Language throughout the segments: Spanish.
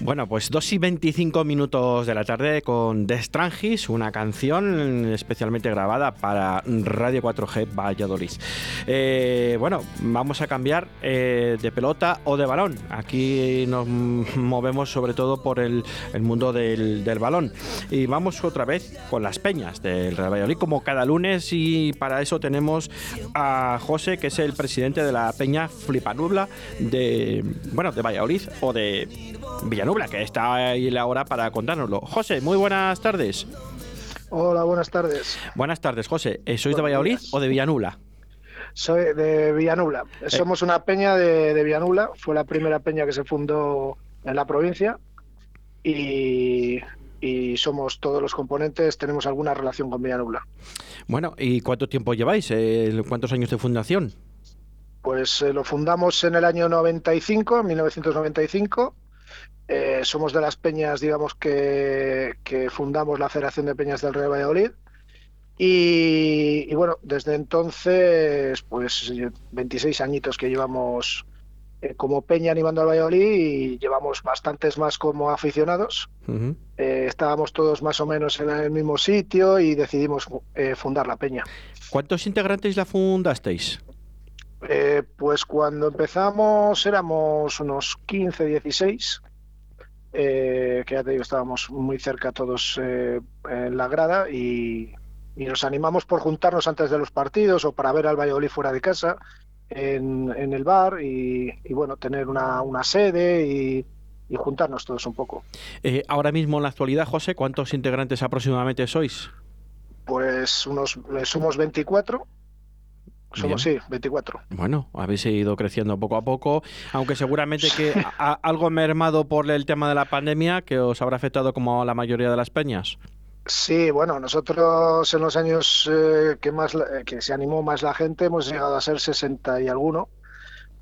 Bueno, pues 2 y 25 minutos de la tarde con The Strangis, una canción especialmente grabada para Radio 4G Valladolid. Eh, bueno, vamos a cambiar eh, de pelota o de balón. Aquí nos movemos sobre todo por el, mundo del, balón. Y vamos otra vez con las peñas del Real Valladolid, como cada lunes. Y para eso tenemos a José, que es el presidente de la peña Flipanubla de, bueno, de Valladolid o de Villanubla, que está ahí la hora para contárnoslo. José, muy buenas tardes. Hola, buenas tardes. Buenas tardes, José. Eh, ¿Sois de Valladolid o de Villanubla? Soy de Villanubla. Eh. Somos una peña de, de Villanubla. Fue la primera peña que se fundó en la provincia y, somos todos los componentes, tenemos alguna relación con Villanubla. Bueno, ¿y cuánto tiempo lleváis? Eh, ¿Cuántos años de fundación? Pues lo fundamos en el año 95, 1995 eh, somos de las peñas, digamos, que, fundamos la Federación de Peñas del Real Valladolid. Y, bueno, desde entonces, pues 26 añitos que llevamos eh, como peña animando al Valladolid y llevamos bastantes más como aficionados. Eh, estábamos todos más o menos en el mismo sitio y decidimos fundar la peña. ¿Cuántos integrantes la fundasteis? Pues cuando empezamos éramos unos 15, 16 eh, que ya te digo, estábamos muy cerca todos eh, en la grada y, nos animamos por juntarnos antes de los partidos o para ver al Valladolid fuera de casa en, el bar y, bueno, tener una, sede y, juntarnos todos un poco. Eh, ahora mismo en la actualidad, José, ¿cuántos integrantes aproximadamente sois? Pues unos somos 24 somos, sí, 24. Bueno, habéis ido creciendo poco a poco, aunque seguramente que algo mermado por el tema de la pandemia que os habrá afectado como a la mayoría de las peñas. Sí, bueno, nosotros en los años eh, que más eh, que se animó más la gente hemos llegado a ser 60 y alguno,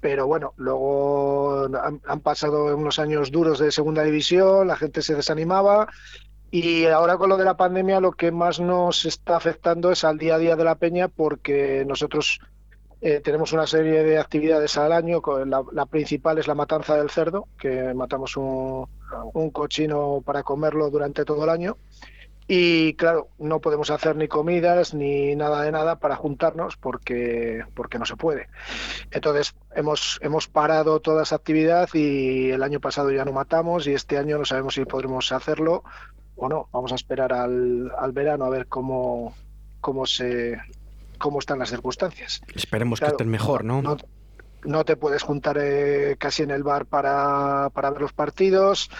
pero bueno, luego han, han pasado unos años duros de segunda división, la gente se desanimaba y ahora con lo de la pandemia lo que más nos está afectando es al día a día de la peña porque nosotros eh, tenemos una serie de actividades al año. La, la, principal es la matanza del cerdo, que matamos un, un, cochino para comerlo durante todo el año. Y claro, no podemos hacer ni comidas ni nada de nada para juntarnos porque, porque no se puede. Entonces hemos, hemos parado toda esa actividad y el año pasado ya no matamos y este año no sabemos si podremos hacerlo bueno, vamos a esperar al, al verano a ver cómo, cómo se cómo están las circunstancias. Esperemos que estén mejor, ¿no? ¿no? te puedes juntar eh, casi en el bar para, para ver los partidos.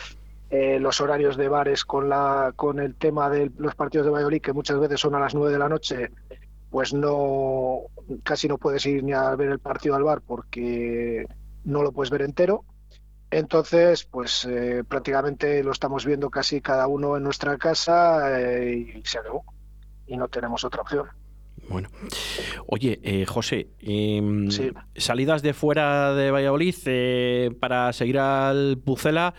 Eh, los horarios de bares con la con el tema de los partidos de Valladolid, que muchas veces son a las 9 de la noche, pues no casi no puedes ir ni a ver el partido al bar porque no lo puedes ver entero. Entonces, pues eh, prácticamente lo estamos viendo casi cada uno en nuestra casa eh, y se acabó. Y no tenemos otra opción. Bueno, oye, eh, José, em, salidas de fuera de Valladolid para seguir al Pucela,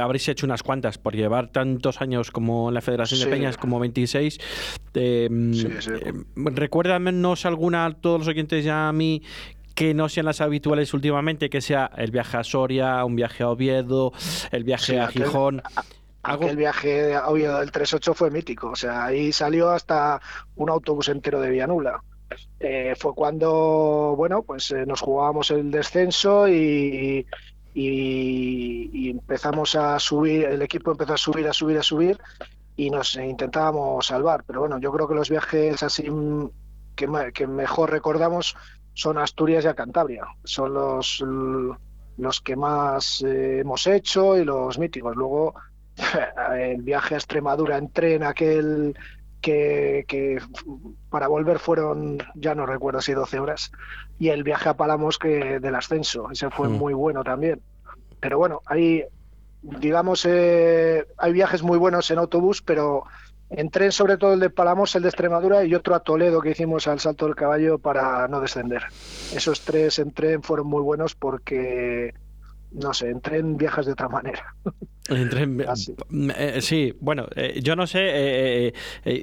habréis hecho unas cuantas por llevar tantos años como en la Federación de Peñas, como 26. Em, sí, recuérdanos alguna, todos los oyentes ya a mí, que no sean las habituales últimamente, que sea el viaje a Soria, un viaje a Oviedo, el viaje a Gijón. El viaje a Oviedo del 38 fue mítico, o sea, ahí salió hasta un autobús entero de Villanula. Eh, fue cuando, bueno, pues eh, nos jugábamos el descenso y, y, empezamos a subir, el equipo empezó a subir, a subir, a subir y nos intentábamos salvar. Pero bueno, yo creo que los viajes así que, que mejor recordamos son Asturias y a Cantabria. Son los, los que más eh, hemos hecho y los míticos. Luego, el viaje a Extremadura en tren, aquel que, que, para volver fueron, ya no recuerdo si 12 horas, y el viaje a Palamos que del ascenso, ese fue mm. muy bueno también. Pero bueno, hay, digamos, eh, hay viajes muy buenos en autobús, pero en tren, sobre todo el de Palamos, el de Extremadura y otro a Toledo que hicimos al Salto del Caballo para no descender. Esos tres en tren fueron muy buenos porque, no sé, en tren viajas de otra manera. En tren, eh, sí, bueno, eh, yo no sé, eh,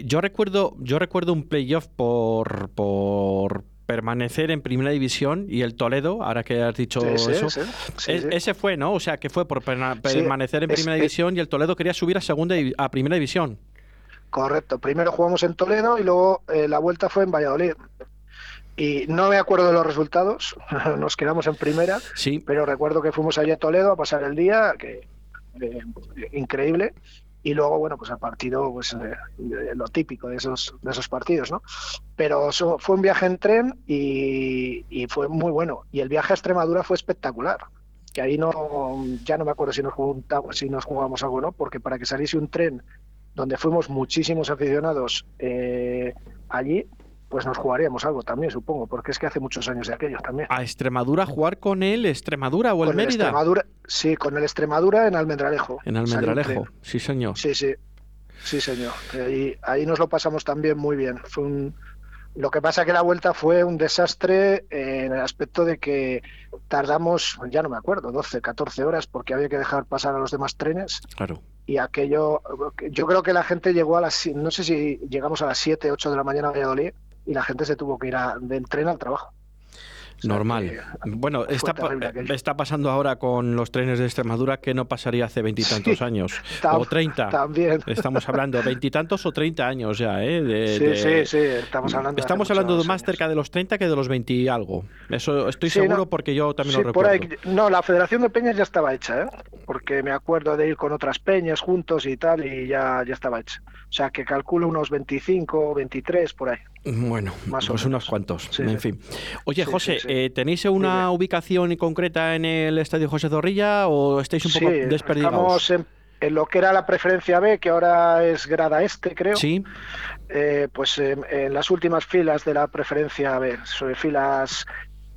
yo recuerdo, yo recuerdo un playoff por, por permanecer en primera división y el Toledo, ahora que has dicho eso, ese fue, ¿no? O sea, que fue por permanecer en primera división y el Toledo quería subir a segunda a primera división. Correcto. Primero jugamos en Toledo y luego eh, la vuelta fue en Valladolid. Y no me acuerdo de los resultados, nos quedamos en primera, sí. pero recuerdo que fuimos allí a Toledo a pasar el día, que eh, increíble, y luego, bueno, pues el partido, pues eh, lo típico de esos, de esos partidos, ¿no? Pero fue un viaje en tren y, y, fue muy bueno. Y el viaje a Extremadura fue espectacular. Que ahí no, ya no me acuerdo si nos, juntamos, si nos jugamos algo, ¿no? Porque para que saliese un tren donde fuimos muchísimos aficionados eh, allí, pues nos jugaríamos algo también, supongo, porque es que hace muchos años de aquellos también. ¿A Extremadura jugar con el Extremadura o el Mérida? Extremadura, sí, con el Extremadura en Almendralejo. En Almendralejo, sí señor. Sí, sí, sí señor. Ahí, ahí nos lo pasamos también muy bien. Fue un, lo que pasa que la vuelta fue un desastre en el aspecto de que tardamos, ya no me acuerdo, 12, 14 horas porque había que dejar pasar a los demás trenes. Claro. Y aquello, yo creo que la gente llegó a las, no sé si llegamos a las 7, 8 de la mañana a Valladolid y la gente se tuvo que ir a, del tren al trabajo. Normal. bueno, está, está, pasando ahora con los trenes de Extremadura que no pasaría hace veintitantos años. o treinta. También. Estamos hablando veintitantos o treinta años ya, ¿eh? sí, sí, sí. Estamos hablando, estamos hablando de más cerca de los treinta que de los veinti algo. Eso estoy seguro porque yo también lo recuerdo. no, la Federación de Peñas ya estaba hecha, ¿eh? Porque me acuerdo de ir con otras peñas juntos y tal y ya, ya estaba hecha. O sea, que calculo unos 25 o 23 por ahí. Bueno, Más pues unos cuantos. en fin. Oye, José, eh, ¿tenéis una ubicación concreta en el Estadio José Zorrilla o estáis un poco desperdigados? Estamos en, lo que era la preferencia B, que ahora es grada este, creo. Sí. Eh, pues en, las últimas filas de la preferencia B, sobre filas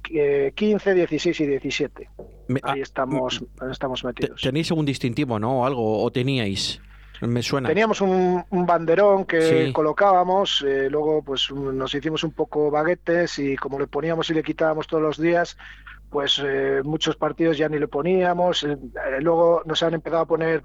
15, eh, 16 y 17. Ahí ah, estamos, estamos metidos. ¿Tenéis algún distintivo, no? ¿Algo? ¿O teníais? Me suena. Teníamos un, banderón que colocábamos, eh, luego pues nos hicimos un poco baguetes y como le poníamos y le quitábamos todos los días, pues eh, muchos partidos ya ni le poníamos. Eh, luego nos han empezado a poner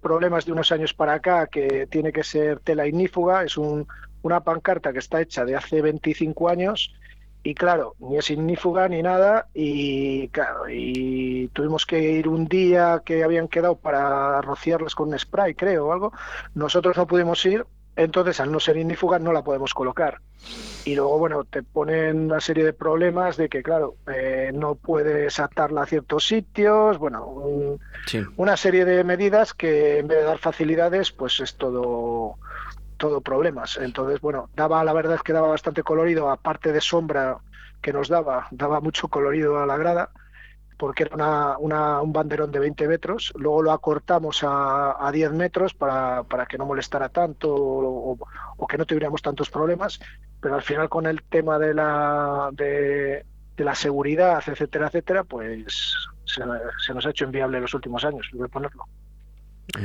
problemas de unos años para acá que tiene que ser tela ignífuga, es un, una pancarta que está hecha de hace 25 años y claro, ni es ignífuga ni nada, y claro, y tuvimos que ir un día que habían quedado para rociarlas con un spray, creo, o algo. Nosotros no pudimos ir, entonces al no ser ignífuga no la podemos colocar. Y luego, bueno, te ponen una serie de problemas de que, claro, eh, no puedes atarla a ciertos sitios, bueno, una serie de medidas que en vez de dar facilidades, pues es todo todo problemas. Entonces, bueno, daba, la verdad es que daba bastante colorido, aparte de sombra que nos daba, daba mucho colorido a la grada, porque era una, un banderón de 20 metros, luego lo acortamos a, a 10 metros para, para, que no molestara tanto o, que no tuviéramos tantos problemas, pero al final con el tema de la, de, la seguridad, etcétera, etcétera, pues se, se, nos ha hecho inviable en los últimos años, voy a ponerlo.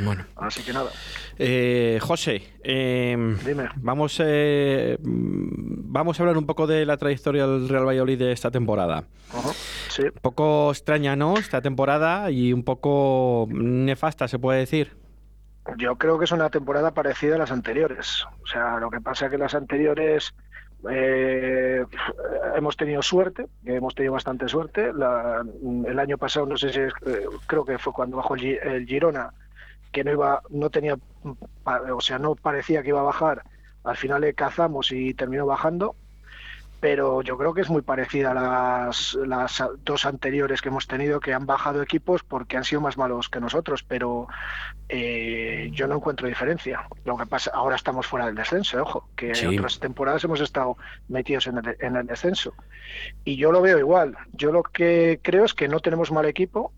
Bueno. Así que nada. Eh, José, em, Vamos, eh, vamos a hablar un poco de la trayectoria del Real Valladolid de esta temporada. Un poco extraña, ¿no? Esta temporada y un poco nefasta, se puede decir. Yo creo que es una temporada parecida a las anteriores. O sea, lo que pasa es que las anteriores eh, hemos tenido suerte, hemos tenido bastante suerte. el año pasado, no sé si creo que fue cuando bajó el Girona que no iba, no tenía, o sea, no parecía que iba a bajar. Al final le cazamos y terminó bajando, pero yo creo que es muy parecida a las, las dos anteriores que hemos tenido, que han bajado equipos porque han sido más malos que nosotros, pero eh, yo no encuentro diferencia. Lo que pasa, ahora estamos fuera del descenso, ojo, que en otras temporadas hemos estado metidos en el, en el descenso. Y yo lo veo igual. Yo lo que creo es que no tenemos mal equipo.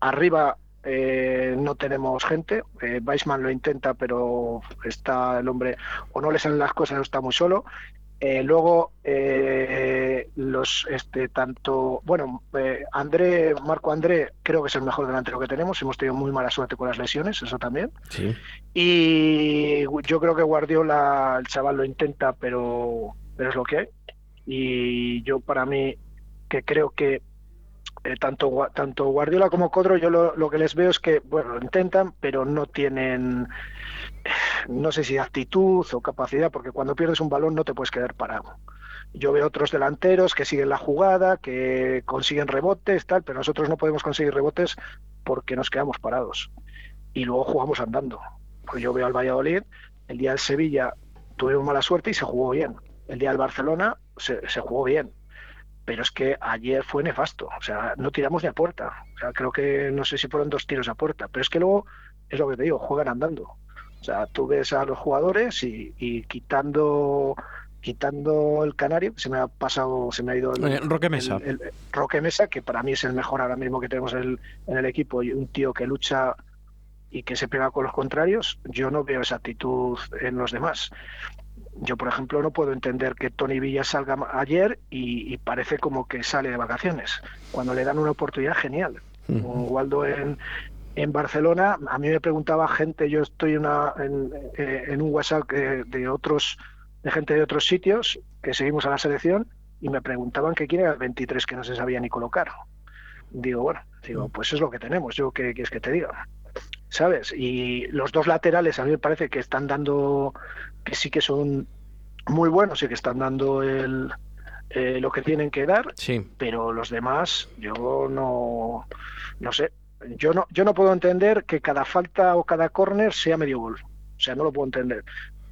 Arriba eh, no tenemos gente. Eh, Weissman lo intenta, pero está el hombre, o no le salen las cosas, o está muy solo. Eh, luego, eh, los este tanto, bueno, André, Marco André, creo que es el mejor delantero que tenemos. Hemos tenido muy mala suerte con las lesiones, eso también. Y yo creo que Guardiola, el chaval lo intenta, pero, pero es lo que hay. Y yo, para mí, que creo que eh, tanto, tanto Guardiola como Codro, yo lo, que les veo es que, bueno, lo intentan, pero no tienen, no sé si actitud o capacidad, porque cuando pierdes un balón no te puedes quedar parado. yo veo otros delanteros que siguen la jugada, que consiguen rebotes, tal, pero nosotros no podemos conseguir rebotes porque nos quedamos parados. Y luego jugamos andando. Pues yo veo al Valladolid, el día del Sevilla tuvimos mala suerte y se jugó bien. El día del Barcelona se, jugó bien. Pero es que ayer fue nefasto. O sea, no tiramos ni a puerta. O sea, creo que no sé si fueron dos tiros a puerta. Pero es que luego, es lo que te digo, juegan andando. O sea, tú ves a los jugadores y, y quitando quitando el Canario, se me ha pasado, se me ha ido el, eh, Roque Mesa. Roque Mesa, que para mí es el mejor ahora mismo que tenemos en el, equipo, y un tío que lucha y que se pega con los contrarios, yo no veo esa actitud en los demás. Yo, por ejemplo, no puedo entender que Tony Villa salga ayer y, parece como que sale de vacaciones, cuando le dan una oportunidad genial. Waldo en, en Barcelona, a mí me preguntaba gente, yo estoy una, en, eh, en un WhatsApp de otros de gente de otros sitios que seguimos a la selección y me preguntaban que quién era el 23 que no se sabía ni colocar. Digo, bueno, digo, pues es lo que tenemos, yo qué quieres que te diga. ¿Sabes? Y los dos laterales a mí me parece que están dando, que sí que son muy buenos y que están dando el, eh, lo que tienen que dar, sí. pero los demás yo no, no sé. Yo no, yo no puedo entender que cada falta o cada córner sea medio gol. O sea, no lo puedo entender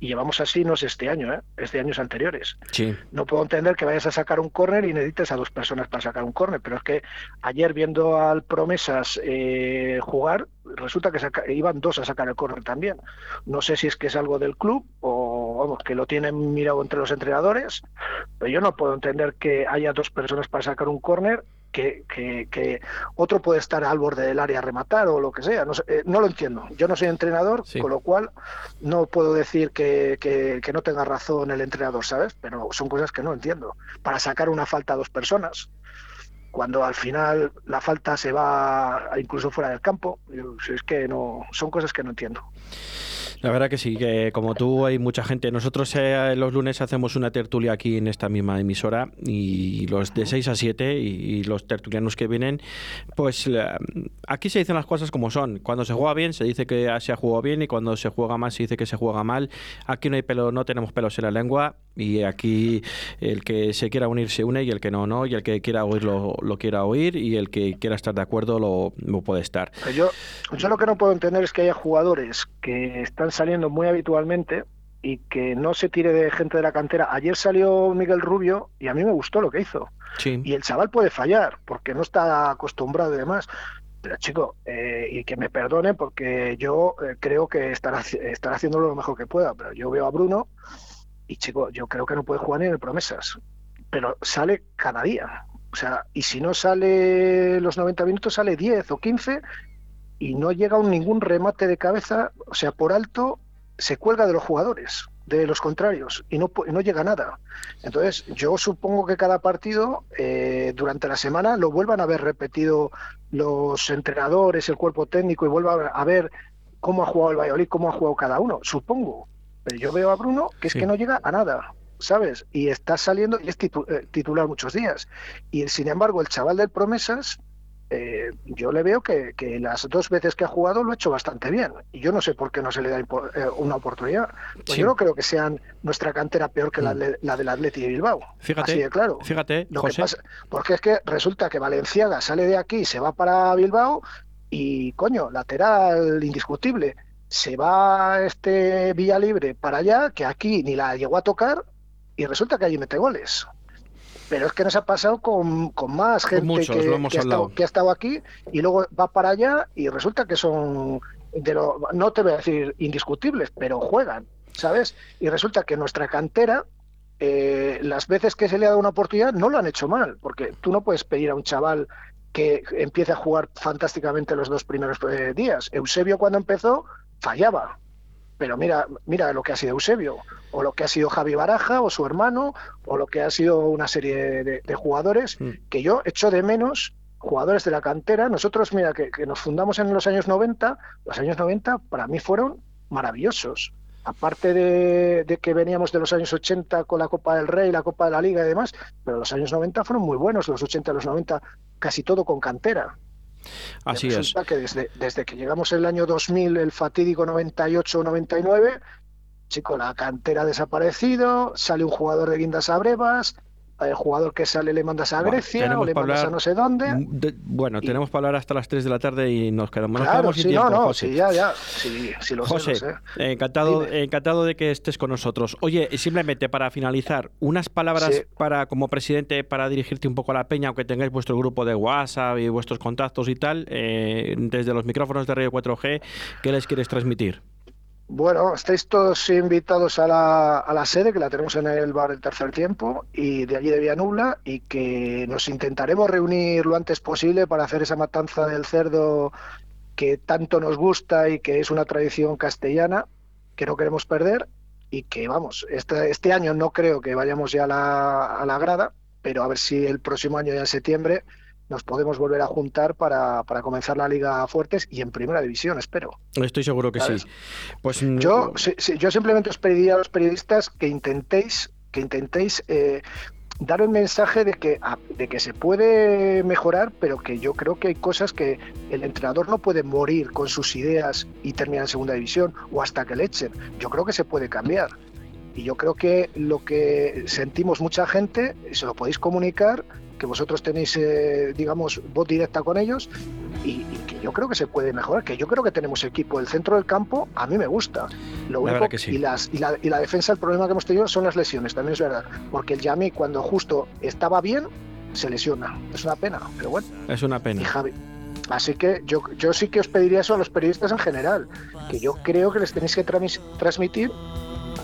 y llevamos así no es este año, ¿eh? es de años anteriores. Sí. No puedo entender que vayas a sacar un córner y necesites a dos personas para sacar un córner, pero es que ayer viendo al Promesas eh, jugar, resulta que iban dos a sacar el córner también. No sé si es que es algo del club o vamos, que lo tienen mirado entre los entrenadores, pero yo no puedo entender que haya dos personas para sacar un córner que, que, otro puede estar al borde del área a rematar o lo que sea. No, eh, no lo entiendo. Yo no soy entrenador, con lo cual no puedo decir que, que, no tenga razón el entrenador, ¿sabes? Pero son cosas que no entiendo. Para sacar una falta a dos personas, cuando al final la falta se va incluso fuera del campo, es que no son cosas que no entiendo. La verdad que sí, que como tú hay mucha gente. Nosotros eh, los lunes hacemos una tertulia aquí en esta misma emisora y los de 6 a 7 y, los tertulianos que vienen, pues aquí se dicen las cosas como son. Cuando se juega bien se dice que se ha jugado bien y cuando se juega mal se dice que se juega mal. Aquí no hay pelo, no tenemos pelos en la lengua y aquí el que se quiera unir se une y el que no, no. Y el que quiera oír lo, quiera oír y el que quiera estar de acuerdo lo, lo puede estar. Yo, yo lo que no puedo entender es que haya jugadores que están saliendo muy habitualmente y que no se tire de gente de la cantera. Ayer salió Miguel Rubio y a mí me gustó lo que hizo. Y el chaval puede fallar porque no está acostumbrado y demás. Pero chico, eh, y que me perdone porque yo eh, creo que estará, estará haciendo lo mejor que pueda. Pero yo veo a Bruno y chico, yo creo que no puede jugar ni en el promesas. Pero sale cada día. O sea, y si no sale los 90 minutos, sale 10 o 15 y no llega un ningún remate de cabeza, o sea, por alto se cuelga de los jugadores, de los contrarios, y no, no llega nada. Entonces, yo supongo que cada partido eh, durante la semana lo vuelvan a ver repetido los entrenadores, el cuerpo técnico, y vuelvan a ver cómo ha jugado el Valladolid, cómo ha jugado cada uno, supongo. Pero yo veo a Bruno que es que no llega a nada. ¿Sabes? Y está saliendo y es eh, titular muchos días. Y sin embargo, el chaval del Promesas, eh, yo le veo que, las dos veces que ha jugado lo ha hecho bastante bien. Y yo no sé por qué no se le da eh, una oportunidad. Pues yo no creo que sean nuestra cantera peor que la, mm. la del Atleti de Bilbao. Fíjate, Así de claro. Fíjate, porque es que resulta que Valenciaga sale de aquí, se va para Bilbao y, coño, lateral indiscutible. Se va este Villa Libre para allá, que aquí ni la llegó a tocar, y resulta que allí mete goles pero es que nos ha pasado con, con más gente que, ha estado, aquí y luego va para allá y resulta que son, de lo, no te voy a decir indiscutibles, pero juegan, ¿sabes? Y resulta que nuestra cantera, eh, las veces que se le ha dado una oportunidad, no lo han hecho mal, porque tú no puedes pedir a un chaval que empiece a jugar fantásticamente los dos primeros eh, días. Eusebio cuando empezó fallaba, pero mira, mira lo que ha sido Eusebio, o lo que ha sido Javi Baraja, o su hermano, o lo que ha sido una serie de, jugadores mm. que yo echo de menos jugadores de la cantera. Nosotros, mira, que, nos fundamos en los años 90, los años 90 para mí fueron maravillosos. Aparte de, de, que veníamos de los años 80 con la Copa del Rey, la Copa de la Liga y demás, pero los años 90 fueron muy buenos, los 80 y los 90 casi todo con cantera. Así es. que desde, desde que llegamos el año 2000, el fatídico 98-99, chico, la cantera ha desaparecido, sale un jugador de Guindas a Brevas, el jugador que sale le mandas a Grecia o le mandas a no sé dónde. bueno, tenemos para hablar hasta las 3 de la tarde y nos quedamos, claro, sin sí, tiempo, no, no, José. sí, ya, ya. Lo José, sé, Encantado, encantado de que estés con nosotros. Oye, simplemente para finalizar, unas palabras para como presidente para dirigirte un poco a la peña, aunque tengáis vuestro grupo de WhatsApp y vuestros contactos y tal, eh, desde los micrófonos de Radio 4G, ¿qué les quieres transmitir? Bueno, estáis todos invitados a la, a la sede, que la tenemos en el bar del tercer tiempo, y de allí de Villanubla, y que nos intentaremos reunir lo antes posible para hacer esa matanza del cerdo que tanto nos gusta y que es una tradición castellana que no queremos perder y que vamos, este, este año no creo que vayamos ya a la, a la grada, pero a ver si el próximo año ya en septiembre nos podemos volver a juntar para, para, comenzar la liga fuertes y en primera división, espero. Estoy seguro que sí. Pues yo, mm, yo simplemente os pediría a los periodistas que intentéis, que intentéis eh, dar el mensaje de que, ah, de que se puede mejorar, pero que yo creo que hay cosas que el entrenador no puede morir con sus ideas y terminar en segunda división o hasta que le echen. Yo creo que se puede cambiar. Y yo creo que lo que sentimos mucha gente, se lo podéis comunicar que vosotros tenéis, eh, digamos, voz directa con ellos y, que yo creo que se puede mejorar, que yo creo que tenemos equipo. El centro del campo a mí me gusta. Lo único, que y, las, y, la, y la defensa, el problema que hemos tenido son las lesiones, también es verdad. Porque el Yami, cuando justo estaba bien, se lesiona. Es una pena, pero bueno. Es una pena. Así que yo, yo sí que os pediría eso a los periodistas en general, que yo creo que les tenéis que transmitir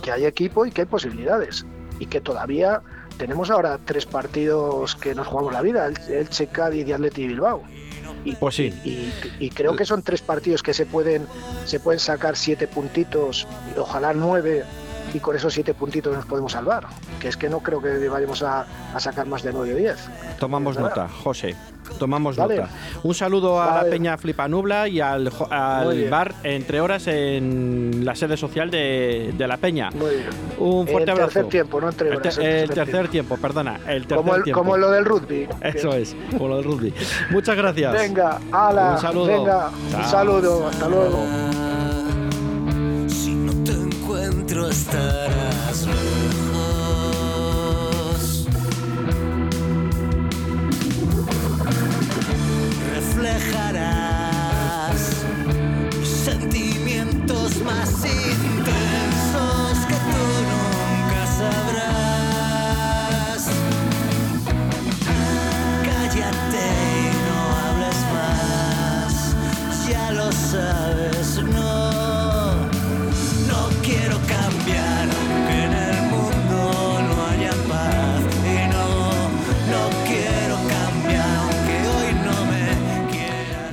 que hay equipo y que hay posibilidades y que todavía tenemos ahora tres partidos que nos jugamos la vida, el, el Cádiz y Atleti Bilbao. Y, pues sí. Y, creo que son tres partidos que se pueden, se pueden sacar siete puntitos, ojalá nueve, y con esos siete puntitos nos podemos salvar. Que es que no creo que vayamos a, sacar más de nueve o diez. Tomamos nota, José. Tomamos nota. Un saludo a la Peña Flipanubla y al, al bar entre horas en la sede social de, de la Peña. Muy bien. Un fuerte abrazo. El tercer tiempo, no entre horas. El, tercer, tiempo. perdona. El tercer como, tiempo. como lo del rugby. Eso es, como lo del rugby. Muchas gracias. Venga, ala. Un saludo. Venga, un saludo. Hasta luego. Si no te encuentro, estará.